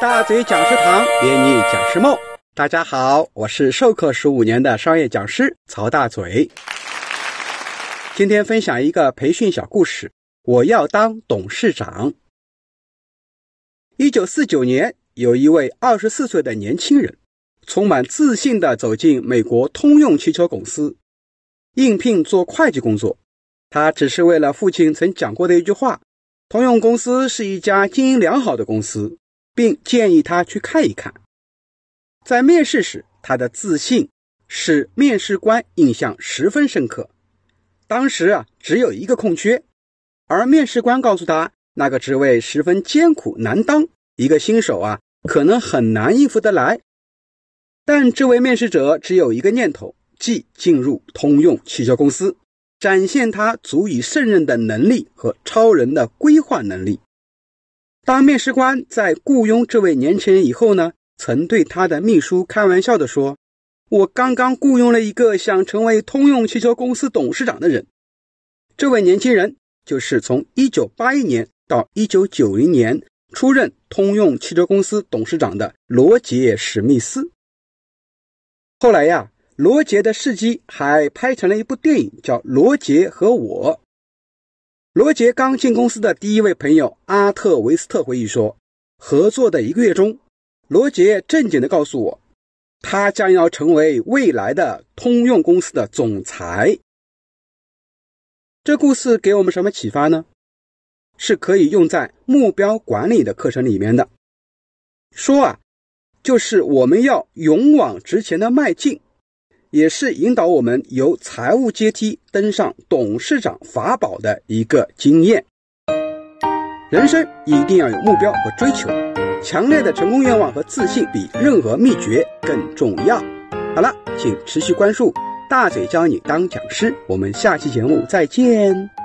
大嘴讲师堂圆你讲师梦，大家好，我是授课十五年的商业讲师曹大嘴。今天分享一个培训小故事。我要当董事长。一九四九年，有一位二十四岁的年轻人，充满自信地走进美国通用汽车公司，应聘做会计工作。他只是为了父亲曾讲过的一句话：“通用公司是一家经营良好的公司。”并建议他去看一看。在面试时，他的自信使面试官印象十分深刻。当时啊，只有一个空缺，而面试官告诉他，那个职位十分艰苦难当，一个新手啊，可能很难应付得来。但这位面试者只有一个念头，即进入通用汽车公司，展现他足以胜任的能力和超人的规划能力。当面试官在雇佣这位年轻人以后呢，曾对他的秘书开玩笑的说：“我刚刚雇佣了一个想成为通用汽车公司董事长的人。”这位年轻人就是从1981年到1990年出任通用汽车公司董事长的罗杰·史密斯。后来呀，罗杰的事迹还拍成了一部电影，叫《罗杰和我》。罗杰刚进公司的第一位朋友阿特维斯特回忆说：“合作的一个月中，罗杰正经地告诉我，他将要成为未来的通用公司的总裁。”这故事给我们什么启发呢？是可以用在目标管理的课程里面的。说啊，就是我们要勇往直前的迈进。也是引导我们由财务阶梯登上董事长法宝的一个经验。人生一定要有目标和追求，强烈的成功愿望和自信比任何秘诀更重要。好了，请持续关注大嘴教你当讲师，我们下期节目再见。